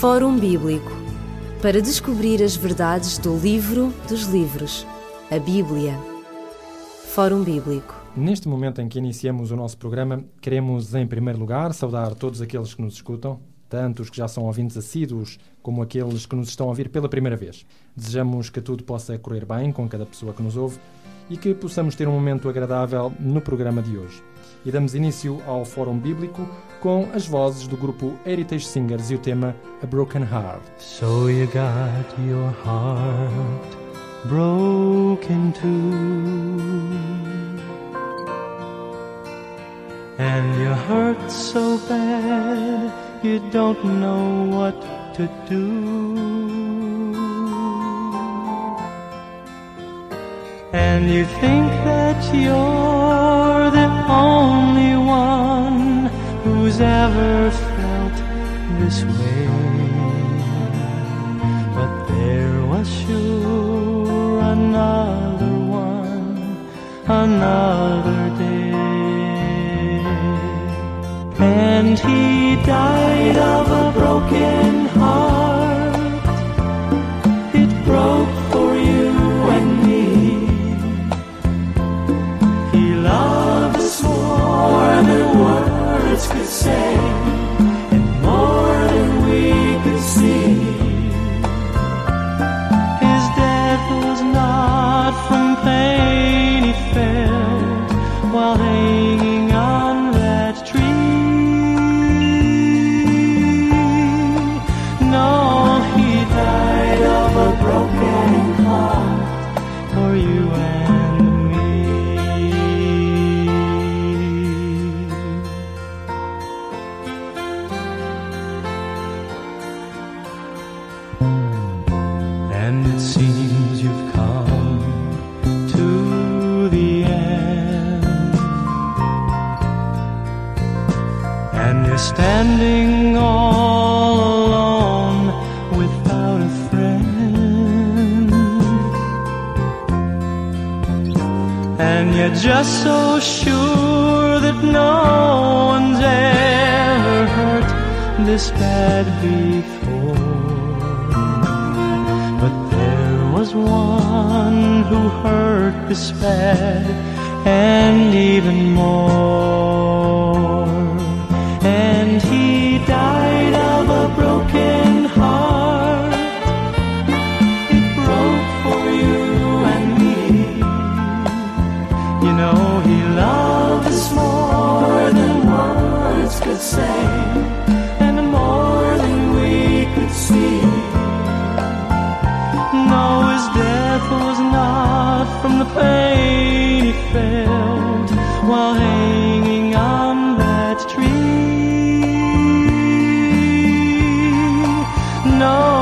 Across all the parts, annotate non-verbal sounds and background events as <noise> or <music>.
Fórum Bíblico para descobrir as verdades do livro dos livros, a Bíblia. Fórum Bíblico. Neste momento em que iniciamos o nosso programa, queremos, em primeiro lugar, saudar todos aqueles que nos escutam, tanto os que já são ouvintes assíduos, como aqueles que nos estão a ouvir pela primeira vez. Desejamos que tudo possa correr bem com cada pessoa que nos ouve e que possamos ter um momento agradável no programa de hoje. E damos início ao Fórum Bíblico com as vozes do grupo Heritage Singers e o tema A Broken Heart. So you got your heart broken too. And you hurt so bad you don't know what to do. And you think that you're the only one who's ever felt this way. But there was sure another one, another day. And he died of a broken heart. Say,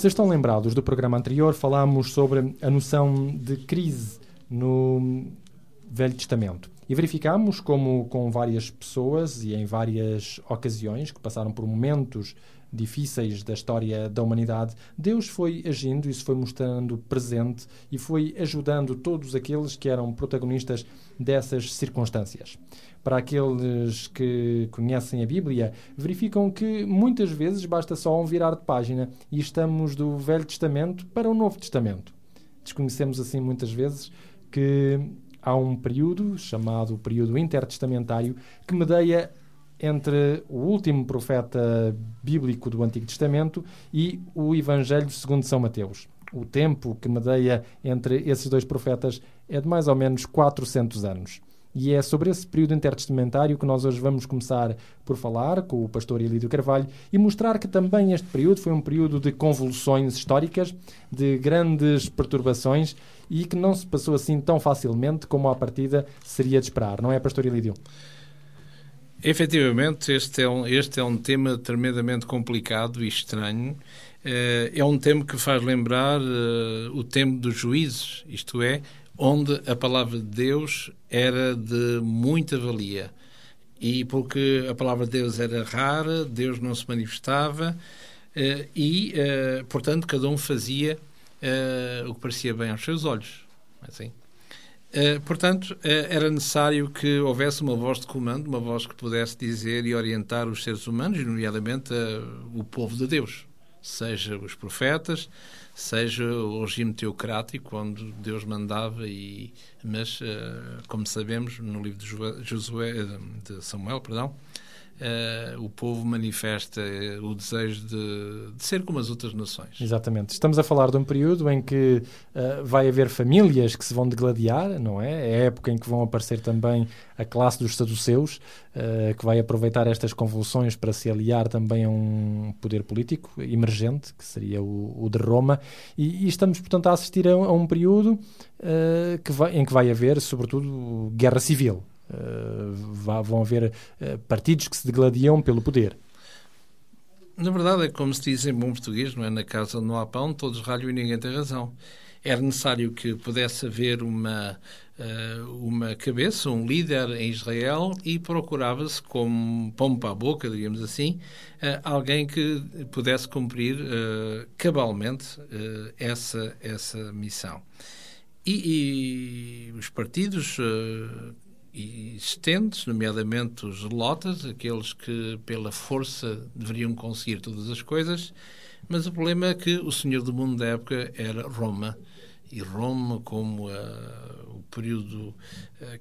Se estão lembrados do programa anterior, falámos sobre a noção de crise no Velho Testamento. E verificámos como, com várias pessoas e em várias ocasiões que passaram por momentos difíceis da história da humanidade, Deus foi agindo e se foi mostrando presente e foi ajudando todos aqueles que eram protagonistas dessas circunstâncias. Para aqueles que conhecem a Bíblia, verificam que muitas vezes basta só um virar de página e estamos do Velho Testamento para o Novo Testamento. Desconhecemos assim muitas vezes que há um período, chamado período intertestamentário, que medeia entre o último profeta bíblico do Antigo Testamento e o Evangelho segundo São Mateus. O tempo que medeia entre esses dois profetas é de mais ou menos 400 anos. E é sobre esse período intertestamentário que nós hoje vamos começar por falar com o pastor Elídio Carvalho e mostrar que também este período foi um período de convulsões históricas, de grandes perturbações e que não se passou assim tão facilmente como à partida seria de esperar, não é, pastor Elídio? Efetivamente, este é um, este é um tema tremendamente complicado e estranho. Eh, é um tema que faz lembrar eh, o tempo dos juízes, isto é, onde a palavra de Deus era de muita valia. E porque a palavra de Deus era rara, Deus não se manifestava eh, e, portanto, cada um fazia o que parecia bem aos seus olhos. Assim. Uh, portanto, era necessário que houvesse uma voz de comando, uma voz que pudesse dizer e orientar os seres humanos, nomeadamente o povo de Deus, seja os profetas, seja o regime teocrático, onde Deus mandava, e, mas, como sabemos, no livro de, Josué, de Samuel, perdão, uh, o povo manifesta eh, o desejo de, de, ser como as outras nações. Exatamente. Estamos a falar de um período em que uh, vai haver famílias que se vão degladiar, não é? É a época em que vão aparecer também a classe dos saduceus, uh, que vai aproveitar estas convulsões para se aliar também a um poder político emergente, que seria o, o de Roma, e, e, estamos, portanto, a assistir a, a um período que vai, em que vai haver, sobretudo, guerra civil. Eh, vão haver eh, partidos que se degladiam pelo poder. Na verdade, é como se diz em bom português, não é? Na casa não há pão, todos ralham e ninguém tem razão. Era necessário que pudesse haver uma, eh, uma cabeça, um líder em Israel e procurava-se, como pão para a boca, digamos assim, alguém que pudesse cumprir cabalmente essa, essa missão. E, e os partidos existentes, nomeadamente os lotas, aqueles que pela força deveriam conseguir todas as coisas, mas o problema é que o senhor do mundo da época era Roma. E Roma, como uh, o período uh,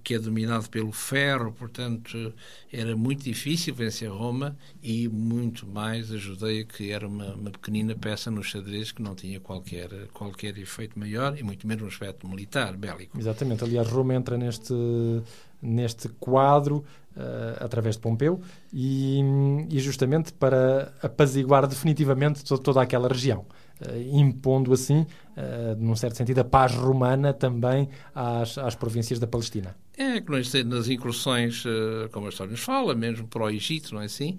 que é dominado pelo ferro, portanto, era muito difícil vencer Roma e muito mais a Judeia, que era uma, uma pequenina peça no xadrez que não tinha qualquer, qualquer efeito maior e muito menos um aspecto militar, bélico. Exatamente. Aliás, Roma entra neste neste quadro uh, através de Pompeu e, e, justamente para apaziguar definitivamente toda, toda aquela região. Uh, impondo assim, uh, num certo sentido, a paz romana também às, às províncias da Palestina. É que nós, nas incursões, como a história nos fala, mesmo para o Egito, não é assim?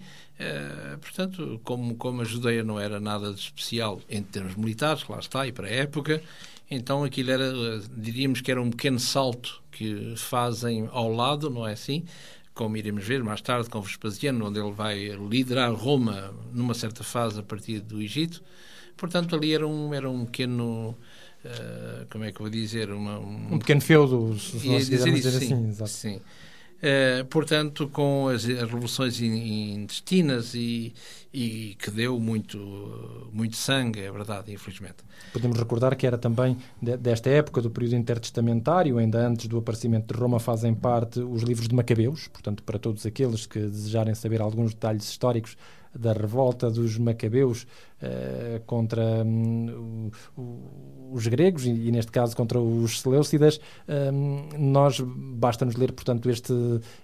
portanto, como, como a Judeia não era nada de especial em termos militares, lá está, e para a época, então aquilo era, diríamos que era um pequeno salto que fazem ao lado, não é assim? Como iremos ver mais tarde com Vespasiano, onde ele vai liderar Roma numa certa fase a partir do Egito. Portanto, ali era um, era um pequeno. Uh, como é que eu vou dizer? Uma, um... um pequeno feudo, se nós quisermos dizer assim. Sim, sim. Uh, portanto, com as, as revoluções intestinas e, e, que deu muito, muito sangue, é verdade, infelizmente. Podemos recordar que era também de, desta época, do período intertestamentário, ainda antes do aparecimento de Roma, fazem parte os livros de Macabeus, portanto, para todos aqueles que desejarem saber alguns detalhes históricos da revolta dos macabeus uh, contra um, os gregos e, e, neste caso contra os seleucidas, um, nós basta-nos ler, portanto, este,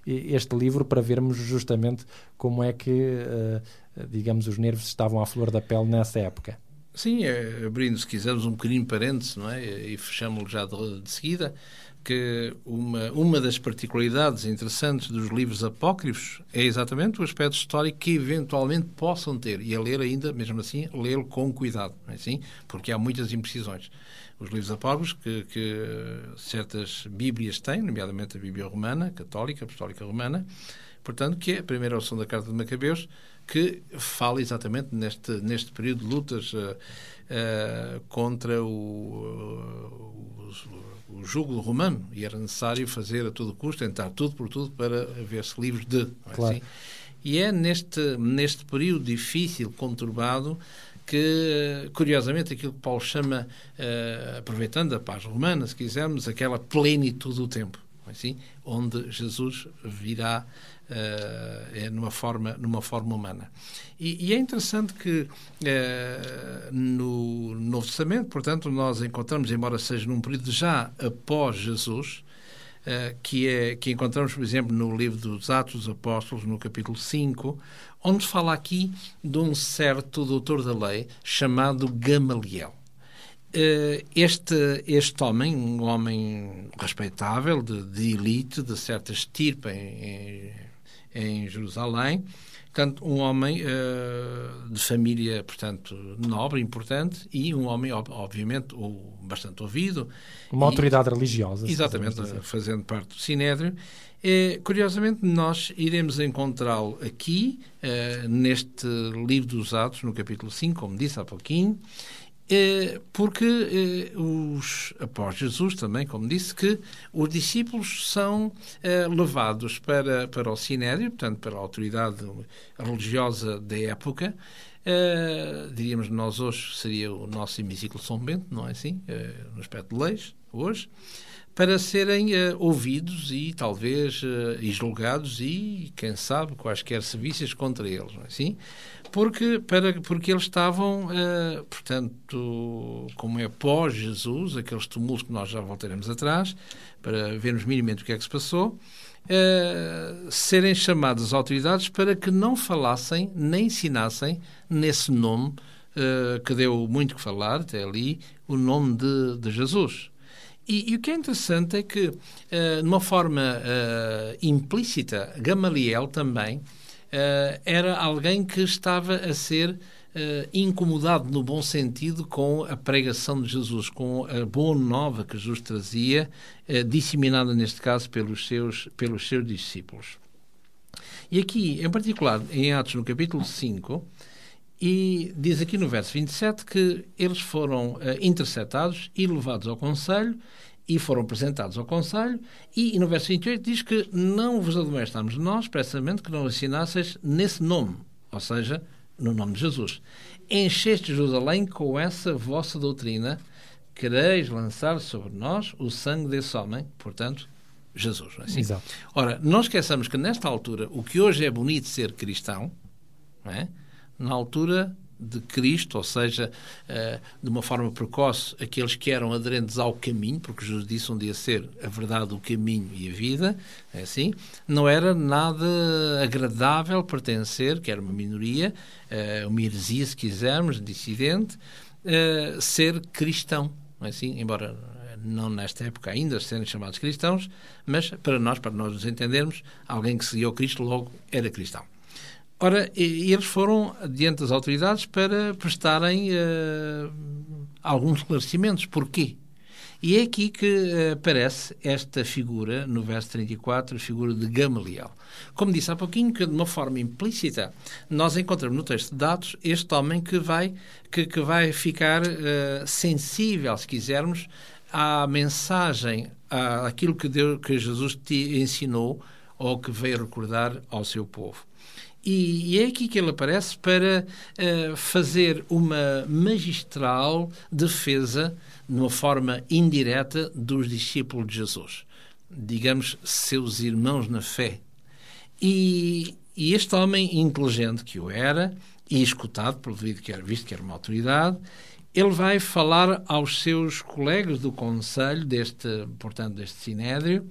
este livro para vermos justamente como é que, uh, digamos, os nervos estavam à flor da pele nessa época. Sim, é, abrindo, se quisermos, um pequenino parênteses, não é? E fechamos-lo já de, de seguida que uma, uma das particularidades interessantes dos livros apócrifos é exatamente o aspecto histórico que eventualmente possam ter. E a ler ainda, mesmo assim, lê-lo com cuidado, é assim? Porque há muitas imprecisões. Os livros apócrifos que, que certas Bíblias têm, nomeadamente a Bíblia Romana, Católica, Apostólica Romana, portanto, que é a primeira opção da Carta de Macabeus, que fala exatamente neste, neste período de lutas uh, uh, contra o, uh, o, o jugo romano e era necessário fazer a todo custo, tentar tudo por tudo para haver-se livres de. É. Assim? E é neste, neste período difícil, conturbado, que, curiosamente, aquilo que Paulo chama, uh, aproveitando a paz romana, se quisermos, aquela plenitude do tempo. é assim? onde Jesus virá é numa, forma, numa forma humana. E, e é interessante que uh, no Novo Testamento, portanto, nós encontramos, embora seja num período já após Jesus, Uh, que, é, que encontramos, por exemplo, no livro dos Atos dos Apóstolos, no capítulo 5, onde fala aqui de um certo doutor da lei chamado Gamaliel. Este, este homem, um homem respeitável, de, de elite, de certa estirpe em, em, Jerusalém, Portanto, um homem uh, de família, portanto, nobre, importante, e um homem, obviamente, ou bastante ouvido. Uma e, autoridade religiosa. Exatamente, fazendo parte do Sinédrio. E, curiosamente, nós iremos encontrá-lo aqui, uh, neste livro dos Atos, no capítulo 5, como disse há pouquinho, porque é, os, após Jesus também, como disse, que os discípulos são é, levados para, para o Sinédrio, portanto, para a autoridade religiosa da época, diríamos nós hoje seria o nosso hemiciclo São Bento, não é assim? no aspecto de leis, hoje, para serem ouvidos e talvez uh, julgados e, quem sabe, quaisquer serviços contra eles, não é assim? Porque, para, porque eles estavam, uh, portanto, como é pós-Jesus, aqueles tumultos que nós já voltaremos atrás, para vermos minimamente o que é que se passou, uh, serem chamadas as autoridades para que não falassem nem ensinassem nesse nome uh, que deu muito que falar até ali, o nome de, de Jesus. E, e, o que é interessante é que, de uma forma implícita, Gamaliel também uh, era alguém que estava a ser uh, incomodado no bom sentido com a pregação de Jesus, com a boa nova que Jesus trazia, uh, disseminada neste caso pelos seus, pelos seus discípulos. E aqui, em particular, em Atos, no capítulo 5, e diz aqui no verso 27 que eles foram uh, interceptados e levados ao Conselho e foram apresentados ao Conselho, e, e no verso 28 diz que não vos admoestamos nós, expressamente, que não assinasseis nesse nome, ou seja, no nome de Jesus. Encheste Jerusalém com essa vossa doutrina, quereis lançar sobre nós o sangue desse homem, portanto, Jesus. Não é assim? Exato. Ora, não esqueçamos que nesta altura, o que hoje é bonito ser cristão, é? na altura de Cristo, ou seja, uh, de uma forma precoce, aqueles que eram aderentes ao caminho, porque Jesus disse um dia ser a verdade, o caminho e a vida, é assim, não era nada agradável pertencer, que era uma minoria, uh, uma heresia, se quisermos, dissidente, uh, ser cristão, é assim? Embora não nesta época ainda serem chamados cristãos, mas para nós, para nós nos entendermos, alguém que seguiu Cristo logo era cristão. Ora, eles foram diante das autoridades para prestarem uh, alguns esclarecimentos. Porquê? E é aqui que uh, aparece esta figura, no verso 34, a figura de Gamaliel. Como disse há pouquinho, que de uma forma implícita, nós encontramos no texto de Dados este homem que vai, que, que vai ficar uh, sensível, se quisermos, à mensagem, àquilo que, Deus, que Jesus te ensinou ou que veio recordar ao seu povo. E, e é aqui que ele aparece para uh, fazer uma magistral defesa, de uma forma indireta, dos discípulos de Jesus. Digamos, seus irmãos na fé. E, e este homem inteligente que o era, e escutado, pelo que era, visto que era uma autoridade, ele vai falar aos seus colegas do conselho deste, portanto, deste sinédrio,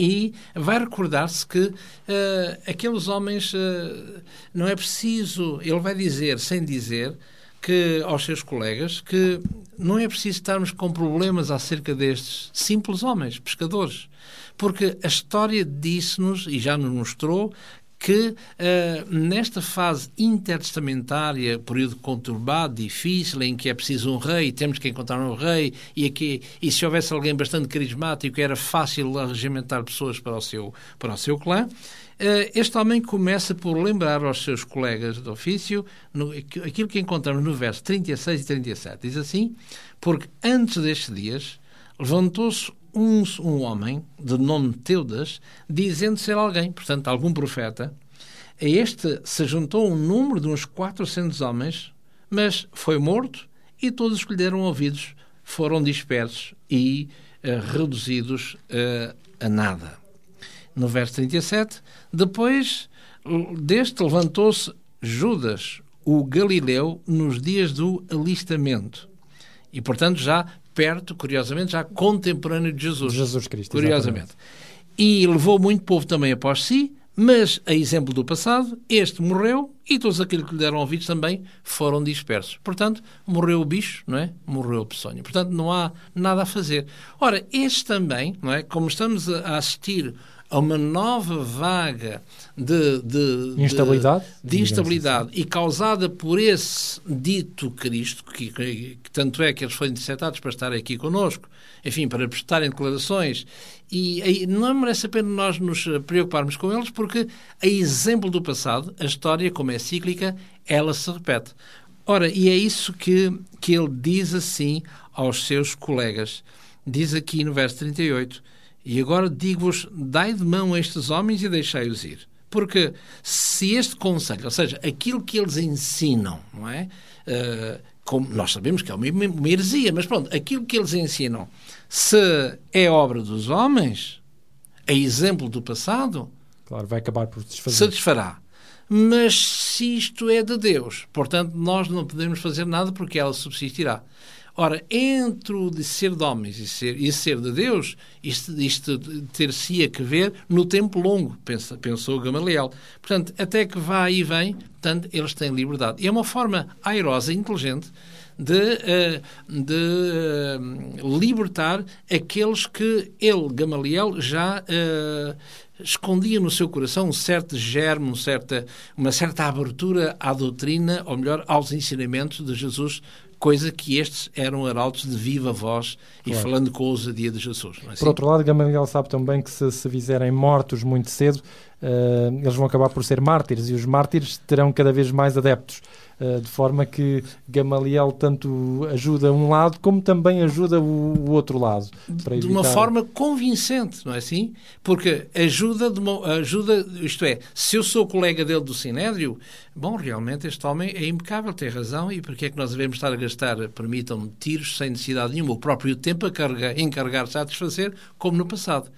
e vai recordar-se que uh, aqueles homens uh, não é preciso, ele vai dizer, sem dizer, que aos seus colegas que não é preciso estarmos com problemas acerca destes simples homens, pescadores. Porque a história disse-nos, e já nos mostrou, que uh, nesta fase intertestamentária, período conturbado, difícil, em que é preciso um rei, temos que encontrar um rei, e, aqui, e se houvesse alguém bastante carismático, era fácil regimentar pessoas para o seu, para o seu clã. Uh, este homem começa por lembrar aos seus colegas de ofício no, aquilo que encontramos no verso 36 e 37. Diz assim: Porque antes destes dias levantou-se um, um homem de nome Teudas, dizendo ser alguém, portanto, algum profeta. A este se juntou um número de uns 400 homens, mas foi morto e todos os que lhe deram ouvidos foram dispersos e uh, reduzidos uh, a nada. No verso 37, depois deste levantou-se Judas, o Galileu, nos dias do alistamento. E, portanto, já perto, curiosamente, já contemporâneo de Jesus. Jesus Cristo. Curiosamente. exatamente. E levou muito povo também após si, mas, a exemplo do passado, este morreu e todos aqueles que lhe deram ouvidos também foram dispersos. Portanto, morreu o bicho, não é? Morreu o peçonho. Portanto, não há nada a fazer. Ora, este também, não é? Como estamos a assistir a uma nova vaga de, de Instabilidade, de, de instabilidade e causada por esse dito Cristo, que, que- que tanto é que eles foram interceptados para estar aqui connosco, enfim, para prestarem declarações, e aí não merece a pena nós nos preocuparmos com eles, porque, a exemplo do passado, a história, como é cíclica, ela se repete. Ora, e é isso que, que ele diz assim aos seus colegas. Diz aqui no verso 38, e agora digo-vos, dai de mão a estes homens e deixai-os ir. Porque se este conselho, ou seja, aquilo que eles ensinam, não é? Eh, como nós sabemos que é uma, uma heresia, mas pronto, aquilo que eles ensinam, se é obra dos homens, a exemplo do passado, Claro, vai acabar por desfazer. se desfará. Mas se isto é de Deus, portanto, nós não podemos fazer nada porque ela subsistirá. Ora, entre o de ser de homens e ser, e ser de Deus, isto, isto ter-se-ia que ver no tempo longo, pensa, pensou Gamaliel. Portanto, até que vá e vem, portanto, eles têm liberdade. E é uma forma airosa e inteligente de, eh, de eh, libertar aqueles que ele, Gamaliel, já eh, escondia no seu coração um certo germe, um certa, uma certa abertura à doutrina, ou melhor, aos ensinamentos de Jesus, coisa que estes eram arautos de viva voz e Claro. falando com a ousadia de Jesus. Não é assim? Por outro lado, Gamaliel sabe também que se se fizerem mortos muito cedo, eh, eles vão acabar por ser mártires e os mártires terão cada vez mais adeptos. Eh, de forma que Gamaliel tanto ajuda um lado como também ajuda o, outro lado. Para de uma evitar- forma convincente, não é assim? Porque ajuda, de uma, ajuda, isto é, se eu sou colega dele do Sinédrio, bom, realmente este homem é impecável, tem razão, e porque é que nós devemos estar a gastar, permitam-me, tiros sem necessidade nenhuma, o próprio tempo a carregar, encarregar-se a satisfazer, como no passado.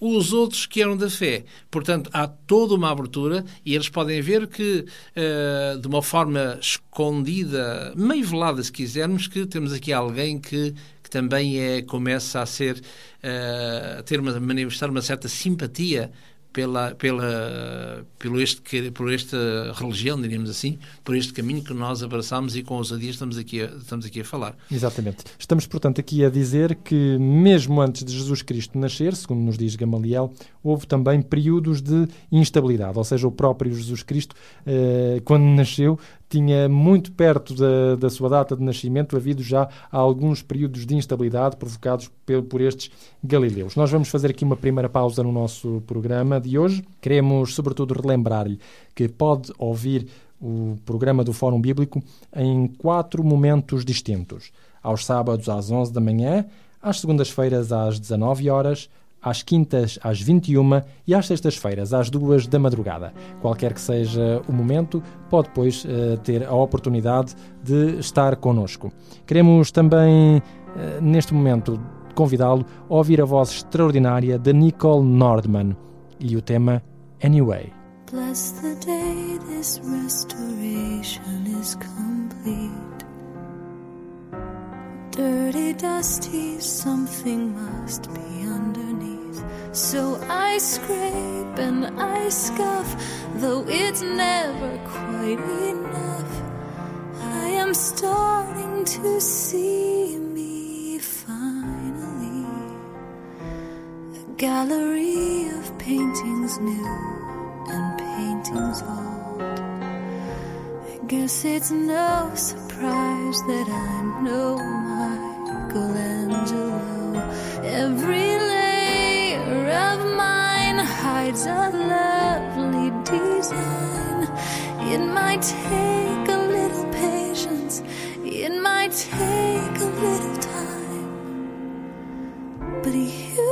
Os outros que eram da fé. Portanto, há toda uma abertura e eles podem ver que, eh, de uma forma escondida, meio velada, se quisermos, que temos aqui alguém que, que também é, começa a ser, eh, a ter uma, manifestar uma certa simpatia pela, pela, pelo este, por esta religião, diríamos assim, por este caminho que nós abraçamos e com ousadia estamos aqui a, estamos aqui a falar. Exatamente. Estamos, portanto, aqui a dizer que, mesmo antes de Jesus Cristo nascer, segundo nos diz Gamaliel, houve também períodos de instabilidade. Ou seja, o próprio Jesus Cristo, eh, quando nasceu, tinha muito perto da, da sua data de nascimento havido já alguns períodos de instabilidade provocados pel- por estes galileus. Nós vamos fazer aqui uma primeira pausa no nosso programa de hoje. Queremos, sobretudo, relembrar-lhe que pode ouvir o programa do Fórum Bíblico em quatro momentos distintos. Aos sábados às 11 da manhã, às segundas-feiras às 19 horas, às quintas às 21 e às sextas-feiras às 2 da madrugada. Qualquer que seja o momento, pode depois eh, ter a oportunidade de estar connosco. Queremos também, eh, neste momento, convidá-lo a ouvir a voz extraordinária de Nicole Nordman e o tema Anyway. Bless the day this restoration is complete. Dirty, dusty, something must be underneath. So I scrape and I scuff, though it's never quite enough. I am starting to see me finally. A gallery of paintings new and paintings old. I guess it's no surprise that I'm no Michelangelo. Every layer of mine hides a lovely design. It might take a little patience, it might take a little time. But you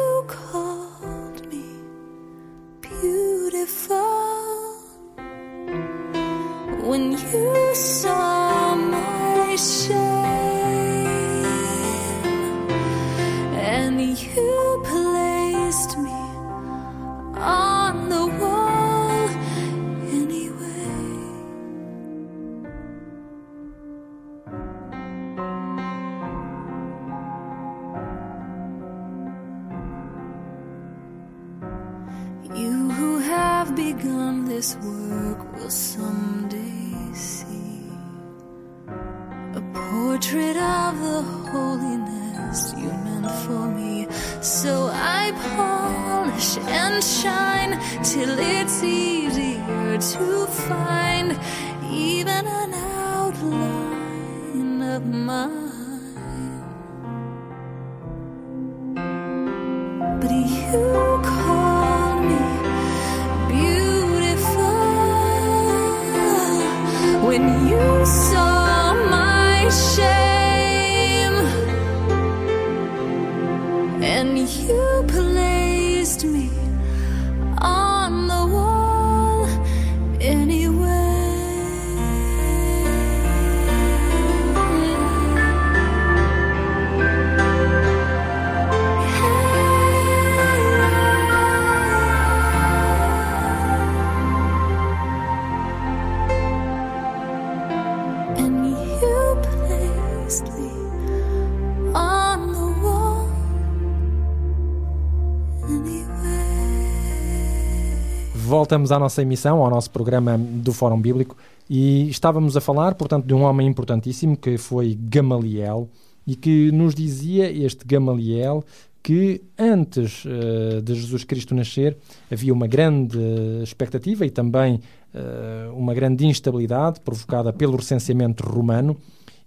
Voltamos à nossa emissão, ao nosso programa do Fórum Bíblico e estávamos a falar, portanto, de um homem importantíssimo que foi Gamaliel e que nos dizia este Gamaliel que antes eh, de Jesus Cristo nascer havia uma grande expectativa e também eh, uma grande instabilidade provocada pelo recenseamento romano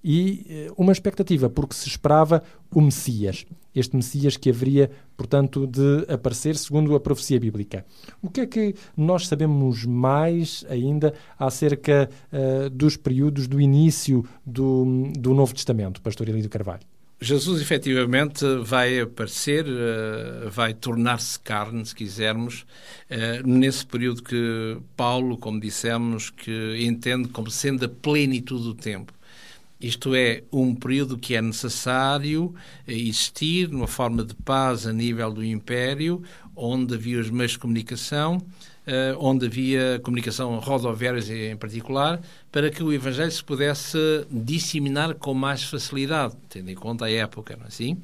e eh, uma expectativa porque se esperava o Messias, este Messias que haveria, portanto, de aparecer segundo a profecia bíblica. O que é que nós sabemos mais ainda acerca eh, dos períodos do início do, do Novo Testamento, Pastor Elídio Carvalho? Jesus efetivamente vai aparecer, eh, vai tornar-se carne, se quisermos, nesse período que Paulo, como dissemos, que entende como sendo a plenitude do tempo. Isto é, um período que é necessário existir numa forma de paz a nível do Império, onde havia os meios de comunicação, eh, onde havia comunicação rodoviárias em particular, para que o Evangelho se pudesse disseminar com mais facilidade, tendo em conta a época, não é assim?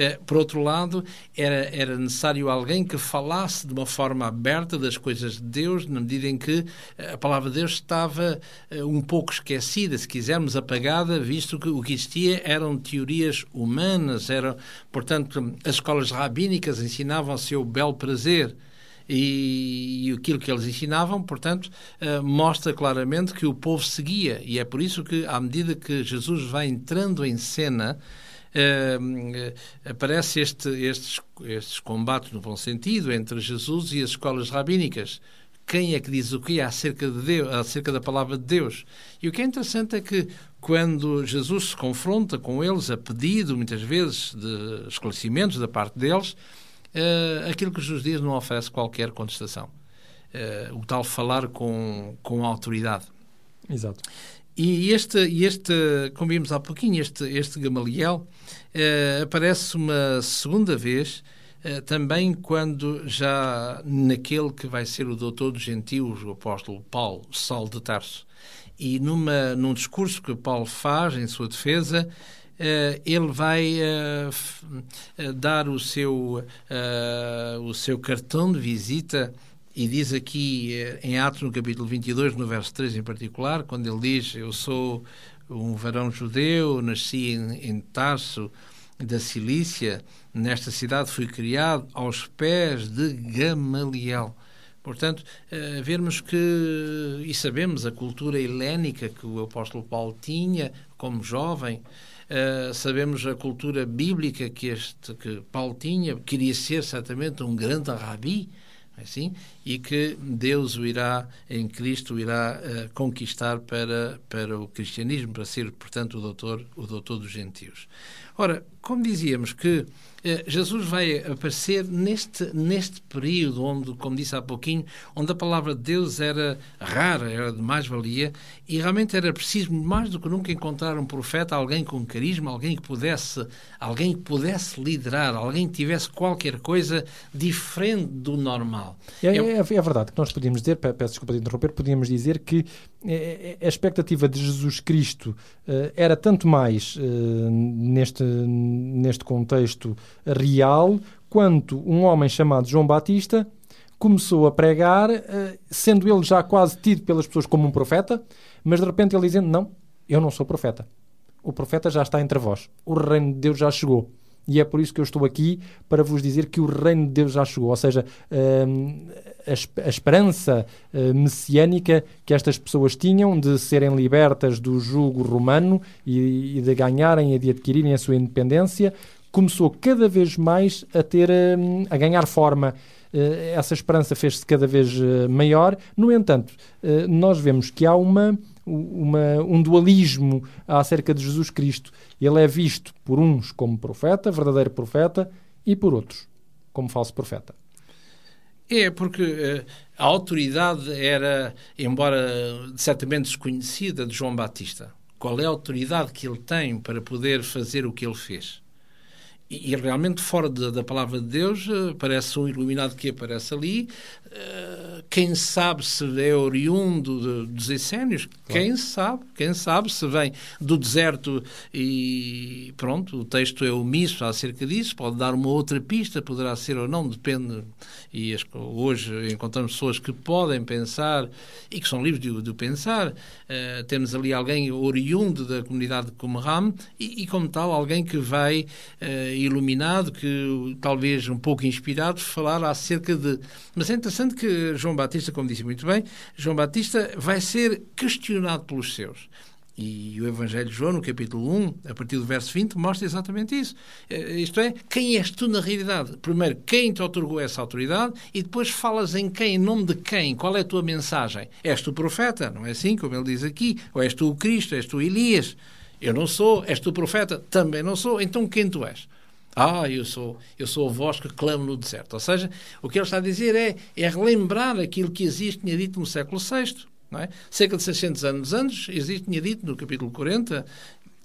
Eh, Por outro lado, era, era necessário alguém que falasse de uma forma aberta das coisas de Deus, na medida em que eh, a palavra de Deus estava eh, um pouco esquecida, se quisermos, apagada, visto que o que existia eram teorias humanas, eram, portanto, as escolas rabínicas ensinavam a seu belo prazer. E, aquilo que eles ensinavam, portanto, mostra claramente que o povo seguia. E é por isso que, à medida que Jesus vai entrando em cena, eh, aparece este, estes, estes combates no bom sentido entre Jesus e as escolas rabínicas. Quem é que diz o que acerca, de Deus, acerca da palavra de Deus? E o que é interessante é que quando Jesus se confronta com eles, a pedido, muitas vezes, de esclarecimentos da parte deles, eh, aquilo que Jesus diz não oferece qualquer contestação. Eh, o tal falar com, com autoridade. Exato. E este, este como vimos há pouquinho, este, este Gamaliel eh, aparece uma segunda vez, eh, também quando já naquele que vai ser o doutor dos gentios, o apóstolo Paulo, Saulo de Tarso. E numa, num discurso que Paulo faz em sua defesa, eh, ele vai eh, eh, dar o seu, eh, o seu cartão de visita e diz aqui eh, em Atos, no capítulo 22, no verso 3 em particular, quando ele diz: Eu sou um varão judeu, nasci em, em Tarso da Cilícia, nesta cidade fui criado aos pés de Gamaliel. Portanto, eh, vermos que, e sabemos a cultura helénica que o apóstolo Paulo tinha como jovem, eh, sabemos a cultura bíblica que, este, que Paulo tinha, queria ser certamente um grande rabi, é assim? E que Deus o irá, em Cristo, o irá eh, conquistar para, para o cristianismo, para ser, portanto, o doutor, o doutor dos gentios. Ora, como dizíamos que eh, Jesus vai aparecer neste, neste período onde, como disse há pouquinho, onde a palavra de Deus era rara, era de mais-valia, e realmente era preciso mais do que nunca encontrar um profeta, alguém com carisma, alguém que pudesse, alguém que pudesse liderar, alguém que tivesse qualquer coisa diferente do normal. É, é- é verdade que nós podíamos dizer, pe- peço desculpa de interromper, podíamos dizer que eh, a expectativa de Jesus Cristo eh, era tanto mais eh, neste, neste contexto real quanto um homem chamado João Batista começou a pregar, eh, sendo ele já quase tido pelas pessoas como um profeta, mas de repente ele dizendo: Não, eu não sou profeta. O profeta já está entre vós. O reino de Deus já chegou. E é por isso que eu estou aqui para vos dizer que o reino de Deus já chegou. Ou seja, a, esp- a esperança eh, messiânica que estas pessoas tinham de serem libertas do jugo romano e, e de ganharem e de adquirirem a sua independência começou cada vez mais a ter hum, a ganhar forma. Eh, essa esperança fez-se cada vez eh, maior. No entanto, eh, nós vemos que há uma, uma- um dualismo acerca de Jesus Cristo. Ele é visto por uns como profeta, verdadeiro profeta, e por outros como falso profeta. É, porque eh, a autoridade era, embora certamente desconhecida, de João Batista. Qual é a autoridade que ele tem para poder fazer o que ele fez? E, realmente, fora da palavra de Deus, eh, parece um iluminado que aparece ali. Eh, quem sabe se é oriundo dos essênios? Quem sabe? Quem sabe se vem do deserto e pronto, o texto é omisso acerca disso, pode dar uma outra pista, poderá ser ou não, depende. E hoje encontramos pessoas que podem pensar e que são livres de, de pensar. Eh, temos ali alguém oriundo da comunidade de Qumran e, e, como tal, alguém que vai eh, iluminado, que talvez um pouco inspirado, falar acerca de. Mas é interessante que João Batista, como disse muito bem, João Batista vai ser questionado pelos seus. E o Evangelho de João, no capítulo 1, a partir do verso 20, mostra exatamente isso. Eh, Isto é, quem és tu na realidade? Primeiro, quem te otorgou essa autoridade e depois falas em quem, em nome de quem, qual é a tua mensagem? És tu profeta? Não é assim, como ele diz aqui? Ou és tu o Cristo? És tu Elias? Eu não sou. És tu profeta? Também não sou. Então quem tu és? Ah, eu sou, eu sou a voz que clamo no deserto. Ou seja, o que ele está a dizer é, é relembrar aquilo que existe, tinha dito no século VI. Não é? Cerca de 600 anos antes, existe, tinha dito no capítulo 40,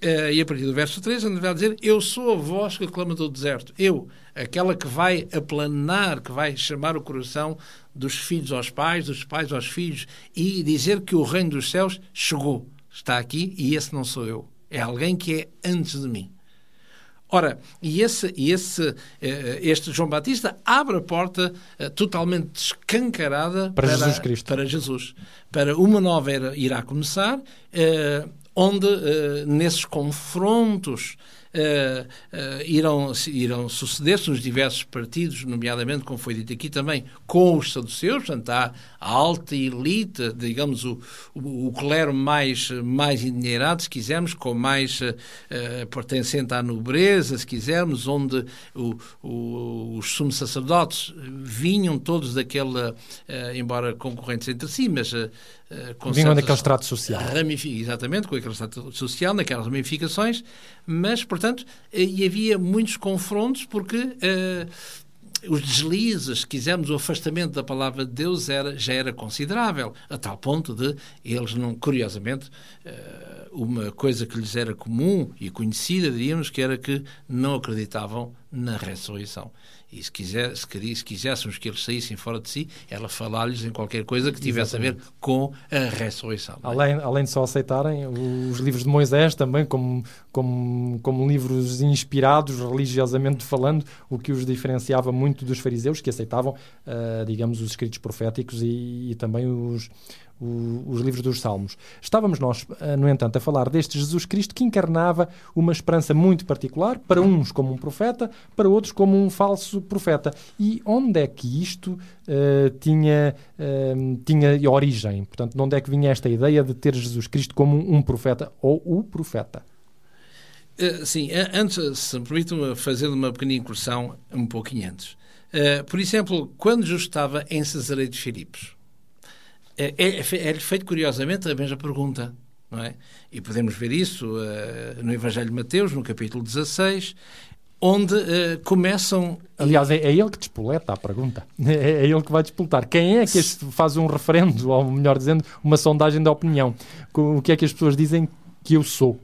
eh, e a partir do verso 3, ele vai dizer: Eu sou a voz que clama do deserto. Eu, aquela que vai aplanar, que vai chamar o coração dos filhos aos pais, dos pais aos filhos, e dizer que o reino dos céus chegou, está aqui, e esse não sou eu. É alguém que é antes de mim. Ora, e esse, esse, eh, este João Batista abre a porta eh, totalmente escancarada Para Jesus Cristo. Para Jesus. Para uma nova era irá começar, eh, onde nesses confrontos eh, irão, irão suceder-se nos diversos partidos, nomeadamente, como foi dito aqui também, com os saduceus, portanto, há a alta elite, digamos, o, o, o clero mais, mais endinheirado, se quisermos, com mais eh, pertencente à nobreza, se quisermos, onde o, o, os sumos sacerdotes vinham todos daquela, embora concorrentes entre si, mas com Vinham daquele extrato social. exatamente, com aquele estado social, naquelas ramificações, mas, portanto, eh, e havia muitos confrontos porque eh, os deslizes, se quisermos, o afastamento da palavra de Deus era, já era considerável, a tal ponto de eles, não, curiosamente, eh, uma coisa que lhes era comum e conhecida, diríamos, que era que não acreditavam na ressurreição. E se, quiser, se, quiséssemos que eles saíssem fora de si, era falar-lhes em qualquer coisa que tivesse a ver com a ressurreição. é? Além, além de só aceitarem os livros de Moisés também como, como, como livros inspirados, religiosamente falando, o que os diferenciava muito dos fariseus, que aceitavam, ah, digamos, os escritos proféticos e, e também os, os livros dos Salmos. Estávamos nós, ah, no entanto, a falar deste Jesus Cristo que encarnava uma esperança muito particular, para uns como um profeta, para outros como um falso profeta. E onde é que isto ah, tinha, ah, tinha origem? Portanto, de onde é que vinha esta ideia de ter Jesus Cristo como um profeta ou o profeta? Eh, sim, eh, antes, se me permitam fazer uma pequena incursão um pouquinho antes. Eh, por exemplo, quando Jesus estava em Cesareia de Filipos, eh, é, fe- é-lhe feito curiosamente a mesma pergunta, não é? E podemos ver isso eh, no Evangelho de Mateus, no capítulo 16, onde eh, começam Aliás, é, é ele que despoleta a pergunta. <laughs> É, é ele que vai despoletar. Quem é que este faz um referendo, ou melhor dizendo, uma sondagem de opinião? O que é que as pessoas dizem que eu sou?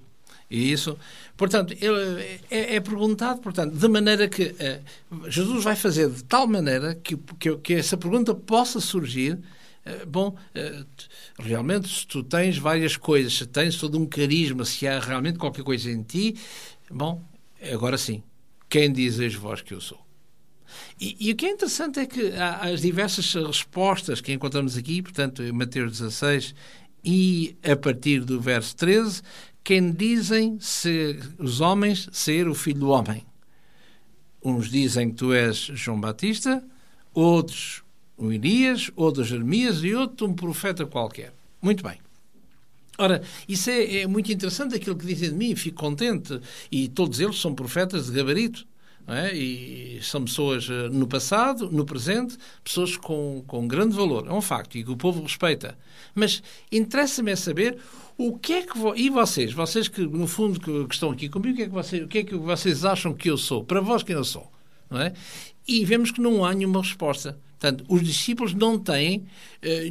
Isso, portanto, ele- é, é perguntado, portanto, de maneira que eh, Jesus vai fazer de tal maneira que, que, que essa pergunta possa surgir. Eh, bom, eh, realmente, se tu tens várias coisas, se tens todo um carisma, se há realmente qualquer coisa em ti, bom, agora sim, quem dizes vós que eu sou? E, e o que é interessante é que há as diversas respostas que encontramos aqui, portanto, em Mateus 16 e a partir do verso 13, quem dizem ser, os homens ser o filho do homem. Uns dizem que tu és João Batista, outros o Elias, outros Jeremias e outro um profeta qualquer. Muito bem. Ora, isso é, é, muito interessante aquilo que dizem de mim, fico contente. E todos eles são profetas de gabarito. É? E são pessoas eh, no passado, no presente, pessoas com, com grande valor. É um facto e que o povo respeita. Mas interessa-me é saber o que é que. Vo... E vocês, vocês que no fundo que, que estão aqui comigo, o que, é que vocês, o que é que vocês acham que eu sou? Para vós, quem eu sou? Não é? E vemos que não há nenhuma resposta. Portanto, os discípulos não têm uh,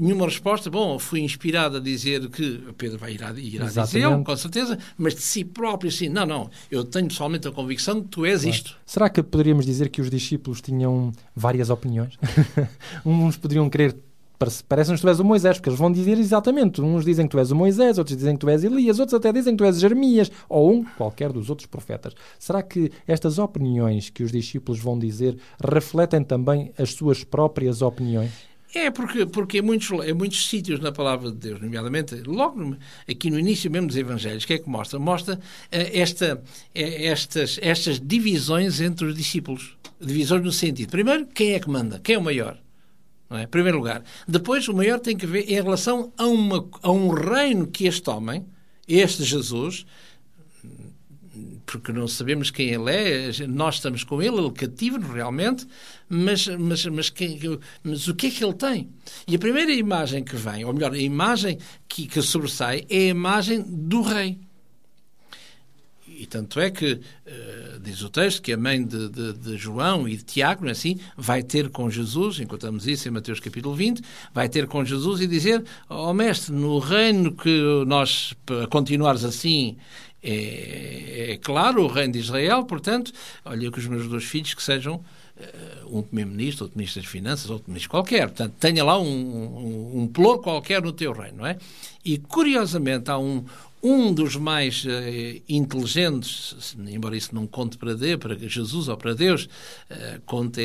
nenhuma resposta. Bom, fui inspirado a dizer que Pedro vai ir a, ir a dizer, com certeza, mas de si próprio, assim, não, não, eu tenho pessoalmente a convicção que tu és claro. isto. Será que poderíamos dizer que os discípulos tinham várias opiniões? <laughs> Uns poderiam querer parece-nos que tu és o Moisés, porque eles vão dizer exatamente. Uns dizem que tu és o Moisés, outros dizem que tu és Elias, outros até dizem que tu és Jeremias, ou um qualquer dos outros profetas. Será que estas opiniões que os discípulos vão dizer refletem também as suas próprias opiniões? É, porque, porque em, muitos, em muitos sítios na palavra de Deus, nomeadamente, logo aqui no início mesmo dos Evangelhos, o que é que mostra? Mostra uh, esta, uh, estas, estas divisões entre os discípulos. Divisões no sentido, primeiro, quem é que manda? Quem é o maior? Não é? Em primeiro lugar. Depois, o maior tem que ver em relação a, uma, a um reino que este homem, este Jesus, porque não sabemos quem ele é, nós estamos com ele, ele cativa-nos realmente, mas, mas, mas, mas o que é que ele tem? E a primeira imagem que vem, ou melhor, a imagem que, que sobressai, é a imagem do rei. E tanto é que, uh, diz o texto, que a mãe de, de, de, João e de Tiago, é assim, vai ter com Jesus, encontramos isso em Mateus capítulo 20, vai ter com Jesus e dizer, ó oh, mestre, no reino que nós continuares assim é, é, claro, o reino de Israel, portanto, olha que os meus dois filhos que sejam uh, um primeiro-ministro, outro ministro das Finanças, outro ministro qualquer. Portanto, tenha lá um, um, um ploro qualquer no teu reino, não é? E, curiosamente, há um, um dos mais uh, inteligentes, embora isso não conte para Deus, para Jesus ou para Deus, uh, conte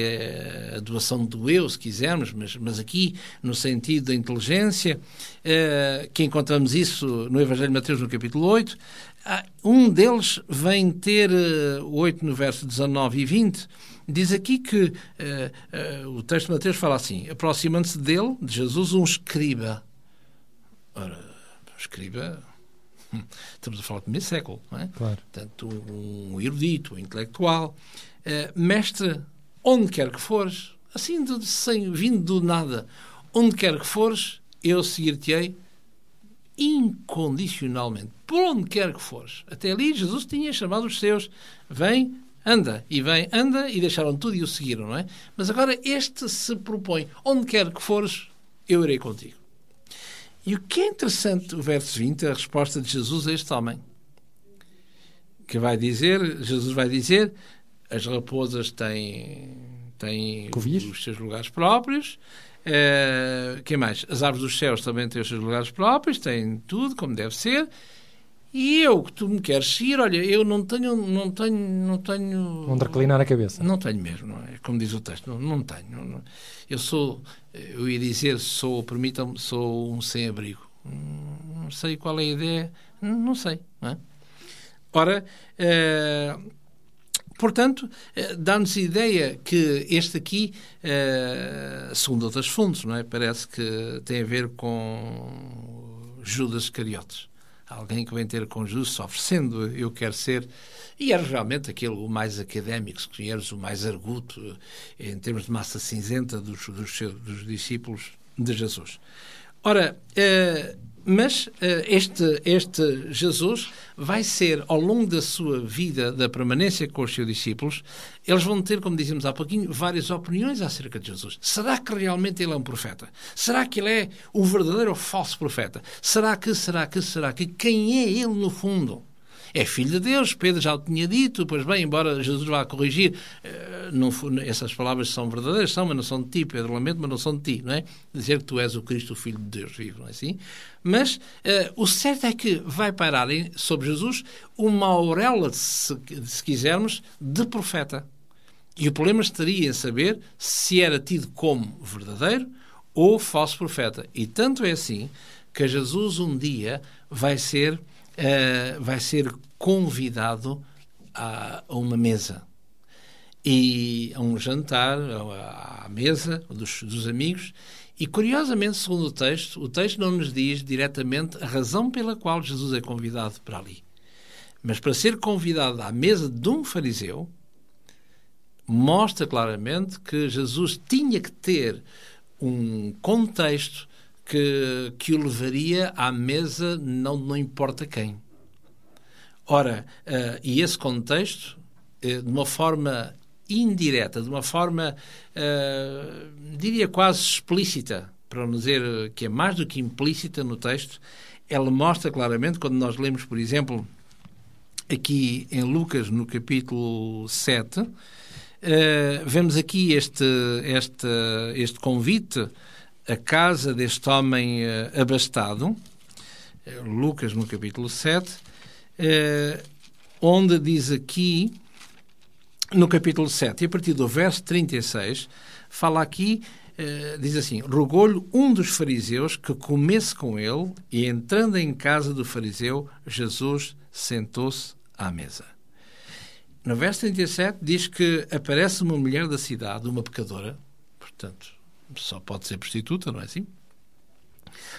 a doação do eu, se quisermos, mas, mas aqui, no sentido da inteligência, que encontramos isso no Evangelho de Mateus, no capítulo 8, um deles vem ter, uh, 8 no verso 19 e 20, diz aqui que o texto de Mateus fala assim, aproximando-se dele, de Jesus, um escriba. Ora, escriba Estamos a falar do primeiro século, não é? Claro. Portanto, um erudito, um intelectual. Uh, mestre, onde quer que fores, assim, de, sem, vindo do nada, onde quer que fores, eu seguir-te-ei incondicionalmente, por onde quer que fores. Até ali Jesus tinha chamado os seus, vem, anda, e vem, anda, e deixaram tudo e o seguiram, não é? Mas agora este se propõe, onde quer que fores, eu irei contigo. E o que é interessante, o verso 20, a resposta de Jesus a este homem, que vai dizer, Jesus vai dizer, as raposas têm, têm os seus lugares próprios, uh, que mais? As árvores dos céus também têm os seus lugares próprios, têm tudo como deve ser, e eu, que tu me queres seguir, olha, eu não tenho, não tenho, não tenho... Onde reclinar a cabeça. Não tenho mesmo, não é? Como diz o texto, não, não tenho. Não, eu sou, eu ia dizer, sou, permitam-me, sou um sem-abrigo. Não sei qual é a ideia, não sei, não é? Ora, eh, Portanto, eh, dá-nos ideia que este aqui, eh, segundo outras fontes, não é? parece que tem a ver com Judas Iscariotes alguém que vem ter com Jesus oferecendo eu quero ser e era realmente aquele o mais académico se conheces o mais arguto em termos de massa cinzenta dos, dos, dos discípulos de Jesus ora eh, mas eh, este, este Jesus vai ser, ao longo da sua vida, da permanência com os seus discípulos, eles vão ter, como dizíamos há pouquinho, várias opiniões acerca de Jesus. Será que realmente ele é um profeta? Será que ele é o verdadeiro ou falso profeta? Será que, será que, será que? Quem é ele no fundo? É filho de Deus, Pedro já o tinha dito, pois bem, embora Jesus vá corrigir, eh, não, essas palavras são verdadeiras, são, mas não são de ti, Pedro, lamento, mas não são de ti, não é? Dizer que tu és o Cristo, o Filho de Deus vivo, não é assim? Mas uh, o certo é que vai parar sobre Jesus uma auréola, se, se quisermos, de profeta. E o problema estaria em saber se era tido como verdadeiro ou falso profeta. E tanto é assim que Jesus um dia vai ser, uh, vai ser convidado a, a, uma mesa. E a um jantar, à mesa dos, dos amigos, e curiosamente, segundo o texto, o texto não nos diz diretamente a razão pela qual Jesus é convidado para ali. Mas para ser convidado à mesa de um fariseu, mostra claramente que Jesus tinha que ter um contexto que, que o levaria à mesa, não, não importa quem. Ora, uh, e esse contexto, uh, de uma forma indireta, de uma forma, uh, diria quase explícita, para não dizer que é mais do que implícita no texto, ela mostra claramente, quando nós lemos, por exemplo, aqui em Lucas, no capítulo 7, uh, vemos aqui este, este, este convite à casa deste homem uh, abastado, Lucas, no capítulo 7, onde diz aqui no capítulo 7, e a partir do verso 36, fala aqui, eh, diz assim: Rogou-lhe um dos fariseus que comesse com ele, e entrando em casa do fariseu, Jesus sentou-se à mesa. No verso 37 diz que aparece uma mulher da cidade, uma pecadora, portanto, só pode ser prostituta, não é assim?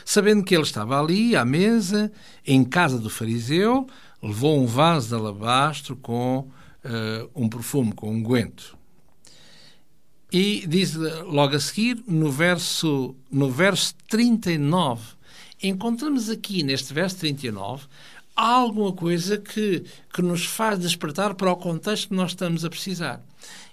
Sabendo que ele estava ali, à mesa, em casa do fariseu, levou um vaso de alabastro com uh, um perfume com um guento. E diz logo a seguir, no verso, no verso 39, encontramos aqui neste verso 39 alguma coisa que, que nos faz despertar para o contexto que nós estamos a precisar.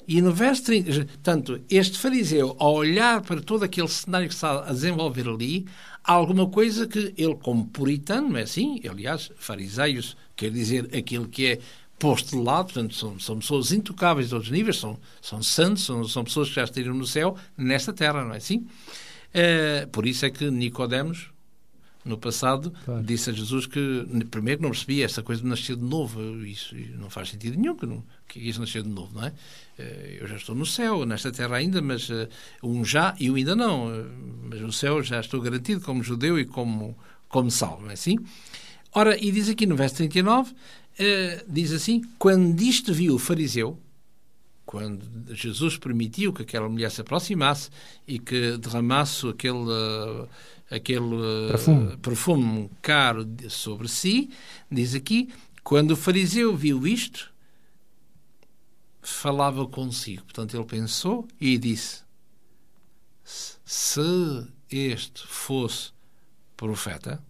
E no verso 30, tanto este fariseu, ao olhar para todo aquele cenário que está a desenvolver ali, há alguma coisa que ele, como puritano, não é assim? Aliás, fariseus quer dizer aquilo que é posto de lado, portanto, são, são pessoas intocáveis de outros níveis, são, são santos, são, são pessoas que já estiveram no céu, nesta terra, não é assim? Uh, por isso é que Nicodemos, no passado, claro. disse a Jesus que, primeiro, não percebia essa coisa de nascer de novo. Isso não faz sentido nenhum que, não, que isso nascer de novo, não é? Uh, eu já estou no céu, nesta terra ainda, mas uh, um já e um ainda não. mas no céu já estou garantido como judeu e como, como salvo, não é assim? Ora, e diz aqui no verso 39, Uh, diz assim: quando isto viu o fariseu, quando Jesus permitiu que aquela mulher se aproximasse e que derramasse aquele, aquele perfume. perfume caro sobre si, diz aqui: quando o fariseu viu isto, falava consigo. Portanto, ele pensou e disse: se este fosse profeta,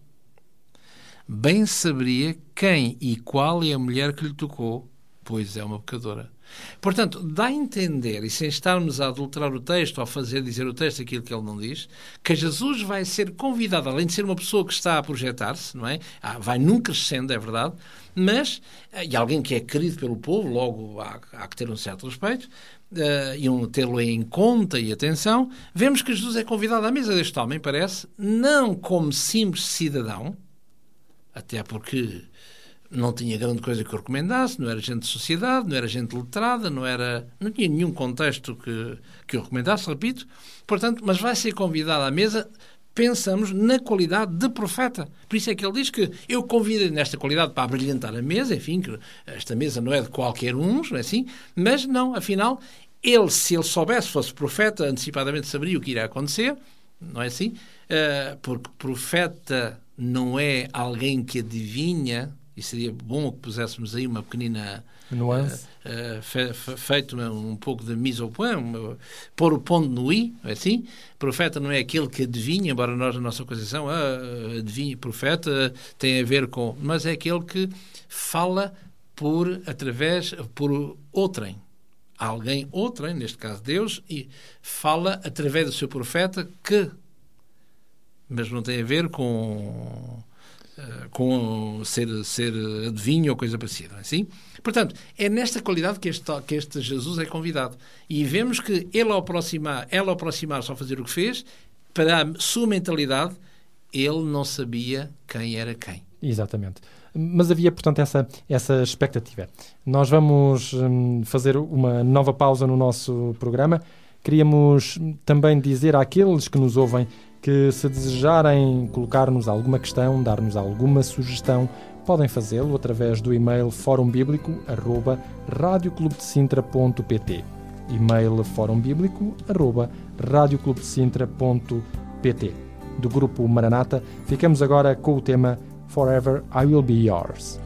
bem saberia quem e qual é a mulher que lhe tocou, pois é uma pecadora. Portanto, dá a entender, e sem estarmos a adulterar o texto, a fazer dizer o texto aquilo que ele não diz, que Jesus vai ser convidado, além de ser uma pessoa que está a projetar-se, não é? Ah, vai num crescendo, é verdade, mas, eh, e alguém que é querido pelo povo, logo há, há que ter um certo respeito, uh, e um tê-lo em conta e atenção, vemos que Jesus é convidado à mesa deste homem, parece, não como simples cidadão, até porque não tinha grande coisa que o recomendasse, não era gente de sociedade, não era gente letrada, não, era, não tinha nenhum contexto que, que o recomendasse, repito. Portanto, mas vai ser convidado à mesa, pensamos na qualidade de profeta. Por isso é que ele diz que eu convido nesta qualidade para brilhantar a mesa, enfim, que esta mesa não é de qualquer um, não é assim? Mas não, afinal, ele, se ele soubesse, fosse profeta, antecipadamente saberia o que irá acontecer, não é assim? Uh, porque profeta não é alguém que adivinha, e seria bom que puséssemos aí uma pequenina nuance, uh, fe, fe, feito um pouco de mise au point, pôr o ponto no i, é assim? Profeta não é aquele que adivinha, embora nós, na nossa concepção, ah, adivinha, profeta tem a ver com. Mas é aquele que fala por, através, por outrem. Alguém outrem, neste caso Deus, e fala através do seu profeta que mas não tem a ver com eh, com ser, ser adivinho ou coisa parecida, é assim? Portanto, é nesta qualidade que este, que este Jesus é convidado. E vemos que ele ao aproximar, ela ao aproximar-se ao fazer o que fez, para a sua mentalidade, ele não sabia quem era quem. Exatamente. mas havia, portanto, essa, essa expectativa. Nós vamos hum, fazer uma nova pausa no nosso programa. Queríamos também dizer àqueles que nos ouvem que, se desejarem colocar-nos alguma questão, dar-nos alguma sugestão, podem fazê-lo através do e-mail fórumbíblico.radioclubdecintra.pt e-mail fórumbíblico.radioclubdecintra.pt Do grupo Maranata, ficamos agora com o tema Forever I Will Be Yours.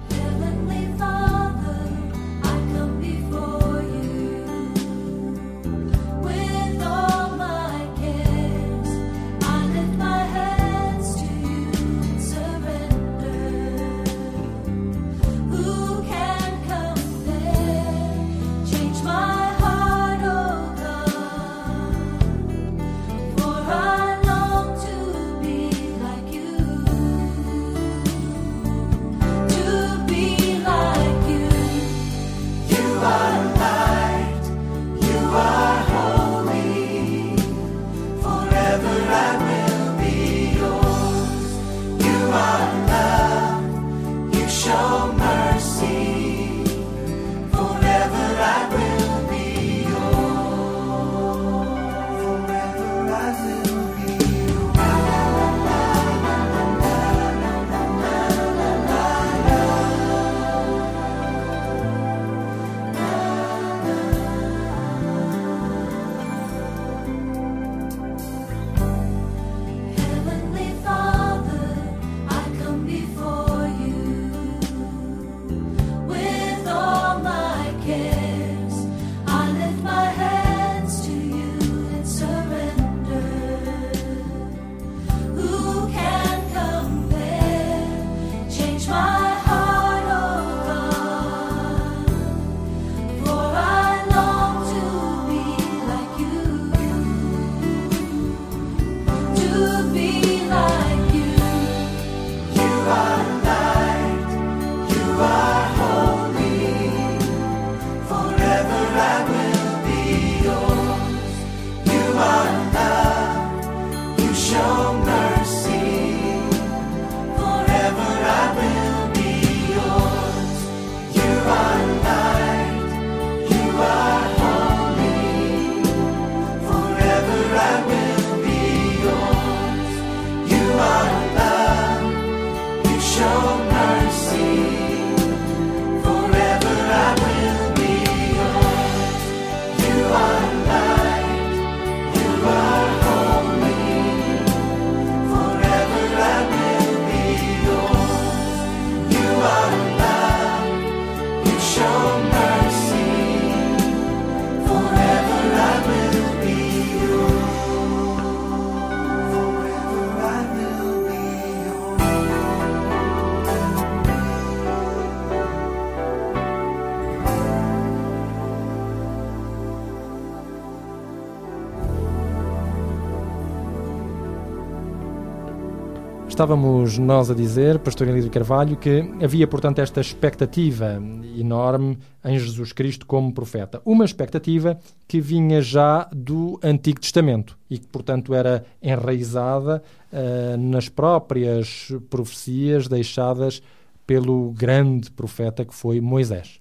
Estávamos nós a dizer, Pastor Elídio Carvalho, que havia, portanto, esta expectativa enorme em Jesus Cristo como profeta. Uma expectativa que vinha já do Antigo Testamento e que, portanto, era enraizada eh, nas próprias profecias deixadas pelo grande profeta que foi Moisés.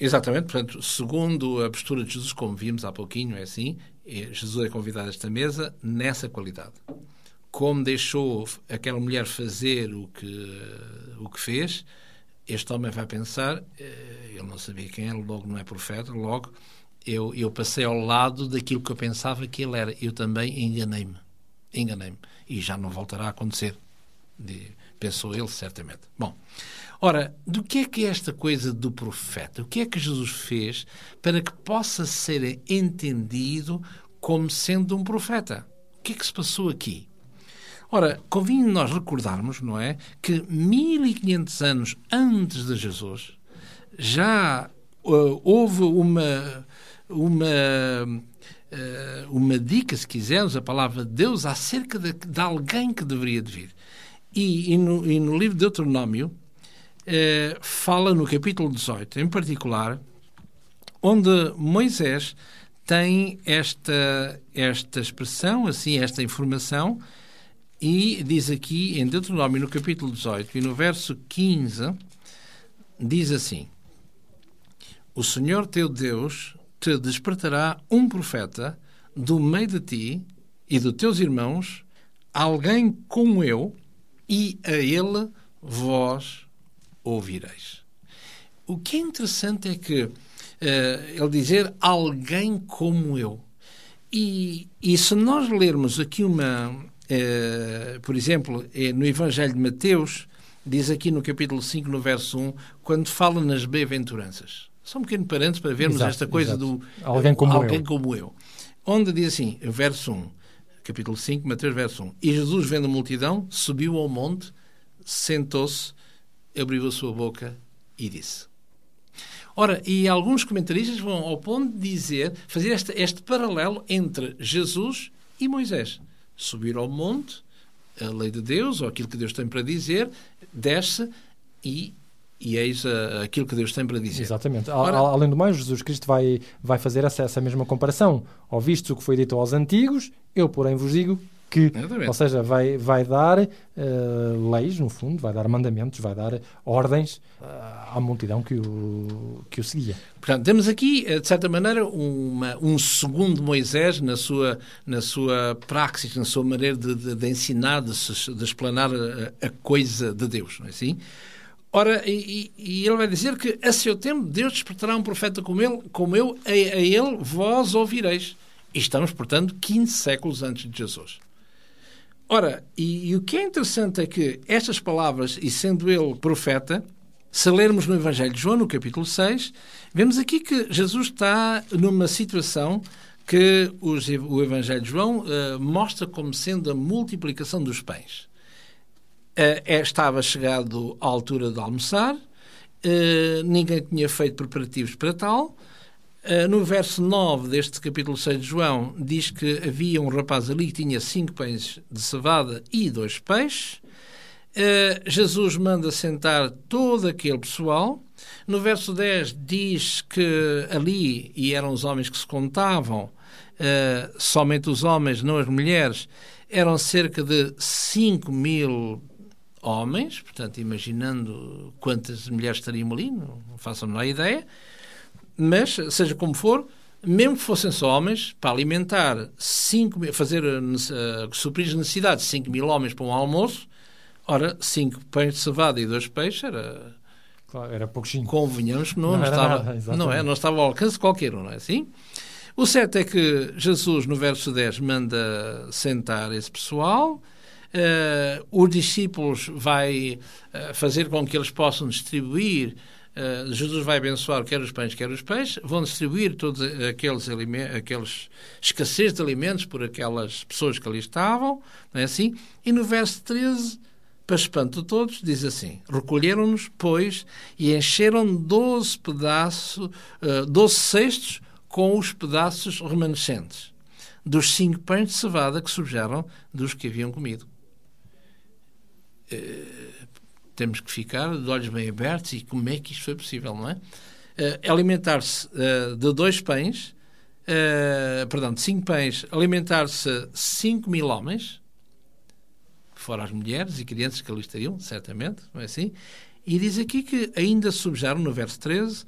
Exatamente, portanto, segundo a postura de Jesus, como vimos há pouquinho, é assim, é- Jesus é convidado a esta mesa nessa qualidade. Como deixou aquela mulher fazer o que, o que fez, este homem vai pensar, eh, ele não sabia quem era, logo não é profeta, logo eu, eu passei ao lado daquilo que eu pensava que ele era. Eu também enganei-me. Enganei-me. E já não voltará a acontecer. Pensou ele, certamente. Bom, ora, do que é que é esta coisa do profeta? O que é que Jesus fez para que possa ser entendido como sendo um profeta? O que é que se passou aqui? Ora, convinha nós recordarmos, não é, que 1500 anos antes de Jesus já uh, houve uma uma uh, uma dica, se quisermos, a palavra de Deus acerca de, de alguém que deveria de vir. E, e, no, e no livro de Deuteronômio uh, fala no capítulo 18, em particular, onde Moisés tem esta esta expressão, assim, esta informação E diz aqui em Deuteronômio, no capítulo 18 e no verso 15, diz assim: O Senhor teu Deus te despertará um profeta do meio de ti e dos teus irmãos, alguém como eu, e a ele vós ouvireis. O que é interessante é que eh, ele dizer alguém como eu. E, e se nós lermos aqui uma, eh, por exemplo, eh, no Evangelho de Mateus, diz aqui no capítulo 5, no verso 1, quando fala nas bem-aventuranças. Só um pequeno parênteses para vermos Exato, esta coisa exato. do Alguém como alguém eu. como eu. Onde diz assim, verso 1, capítulo 5, Mateus, verso 1. E Jesus, vendo a multidão, subiu ao monte, sentou-se, abriu a sua boca e disse. Ora, e alguns comentaristas vão ao ponto de dizer, fazer este, este paralelo entre Jesus e Moisés. Subir ao monte, a lei de Deus, ou aquilo que Deus tem para dizer, desce e, e eis a- aquilo que Deus tem para dizer. Exatamente. Ora- Além do mais, Jesus Cristo vai, vai fazer essa, essa mesma comparação. Ouvistes o que foi dito aos antigos, eu, porém, vos digo que. Exatamente. Ou seja, vai, vai dar eh, leis, no fundo, vai dar mandamentos, vai dar ordens eh, à multidão que o, que o seguia. Portanto, temos aqui, eh, de certa maneira, uma- um segundo Moisés na sua, na sua praxis, na sua maneira de, de- de ensinar, de, de explanar a, a coisa de Deus, não é assim? Ora, e, e- e ele vai dizer que a seu tempo Deus despertará um profeta como, ele, como eu, a, a ele vós ouvireis. E estamos, portanto, 15 séculos antes de Jesus. Ora, e, e o que é interessante é que estas palavras, e sendo ele profeta, se lermos no Evangelho de João, no capítulo 6, vemos aqui que Jesus está numa situação que os- o Evangelho de João eh, mostra como sendo a multiplicação dos pães. Eh, é- estava chegado à altura de almoçar, eh, ninguém tinha feito preparativos para tal. Eh, no verso 9 deste capítulo 6 de João, diz que havia um rapaz ali que tinha cinco pães de cevada e dois peixes. Eh, Jesus manda sentar todo aquele pessoal. No verso 10 diz que ali, e eram os homens que se contavam, eh, somente os homens, não as mulheres, eram cerca de 5 mil homens, portanto, imaginando quantas mulheres estariam ali, não façam a menor ideia, mas, seja como for, mesmo que fossem só homens, para alimentar 5 mil, fazer uh, suprir as necessidades de 5 mil homens para um almoço, ora, 5 pães de cevada e 2 peixes era Claro, era pouquinho. convenhamos que não, Não não estava, nada, não, é, não estava ao alcance de qualquer um, não é assim? O certo é que Jesus, no verso 10, manda sentar esse pessoal. eh, os discípulos vai eh, fazer com que eles possam distribuir. Eh, Jesus vai abençoar quer os pães, quer os peixes. Vão distribuir todos aqueles, aqueles escassez de alimentos por aquelas pessoas que ali estavam. Não é assim? E no verso 13 para espanto de todos, diz assim: Recolheram-nos, pois, e encheram doze pedaços, eh, doze cestos com os pedaços remanescentes dos cinco pães de cevada que sobraram dos que haviam comido. Eh, temos que ficar de olhos bem abertos e como é que isto foi possível, não é? Eh, alimentar-se eh, de dois pães, eh, perdão, de cinco pães, alimentar-se cinco mil homens, fora as mulheres e crianças que ali estariam, certamente, não é assim? E diz aqui que ainda subjaram, no verso 13,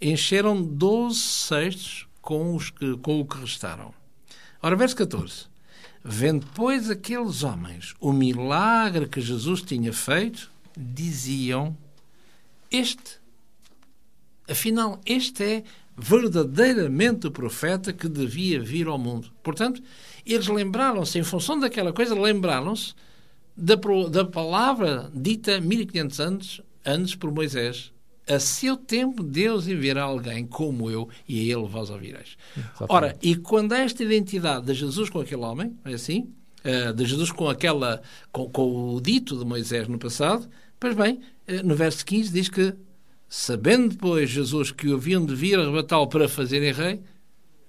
encheram 12 cestos com, os que, com o que restaram. Ora, verso 14. Vendo, pois, aqueles homens o milagre que Jesus tinha feito, diziam: Este, afinal, este é verdadeiramente o profeta que devia vir ao mundo. Portanto, eles lembraram-se, em função daquela coisa, lembraram-se da, da palavra dita 1500 anos antes por Moisés. A seu tempo Deus enviará alguém como eu e a ele vós ouvireis. Ora, e quando há esta identidade de Jesus com aquele homem, é assim? Eh, de Jesus com aquela com, com o dito de Moisés no passado, pois bem, eh, no verso 15 diz que sabendo depois Jesus que o haviam de vir arrebatá-lo para fazerem rei,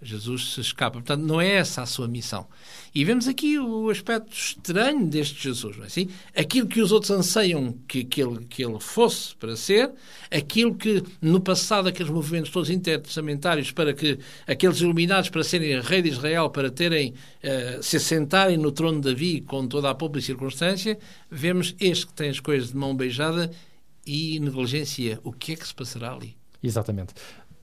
Jesus se escapa. Portanto, não é essa a sua missão. E vemos aqui o aspecto estranho deste Jesus. Não é assim? Aquilo que os outros anseiam que, que, ele, que ele fosse para ser, aquilo que no passado aqueles movimentos todos intertestamentários para que aqueles iluminados para serem rei de Israel, para terem eh, se assentarem no trono de Davi com toda a pompa e circunstância, vemos este que tem as coisas de mão beijada e negligencia. O que é que se passará ali? Exatamente.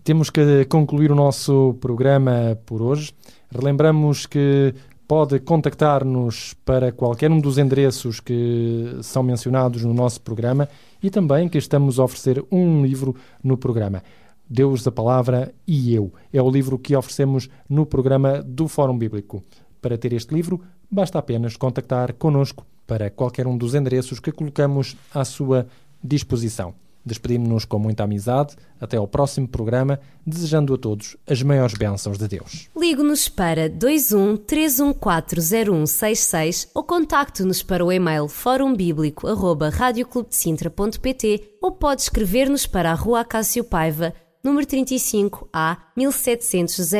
Temos que concluir o nosso programa por hoje. Relembramos que pode contactar-nos para qualquer um dos endereços que são mencionados no nosso programa e também que estamos a oferecer um livro no programa. Deus da Palavra e Eu. É o livro que oferecemos no programa do Fórum Bíblico. Para ter este livro, basta apenas contactar connosco para qualquer um dos endereços que colocamos à sua disposição. Despedimos-nos com muita amizade. Até ao próximo programa, desejando a todos as maiores bênçãos de Deus. Ligue-nos para 21 3140166 ou contacte-nos para o e-mail forumbíblico.radioclubdecintra.pt ou pode escrever-nos para a Rua Acácio Paiva, número 35 A 1700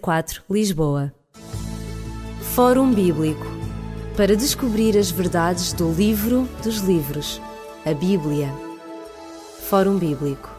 004, Lisboa. Fórum Bíblico para descobrir as verdades do livro dos livros, a Bíblia. Fórum Bíblico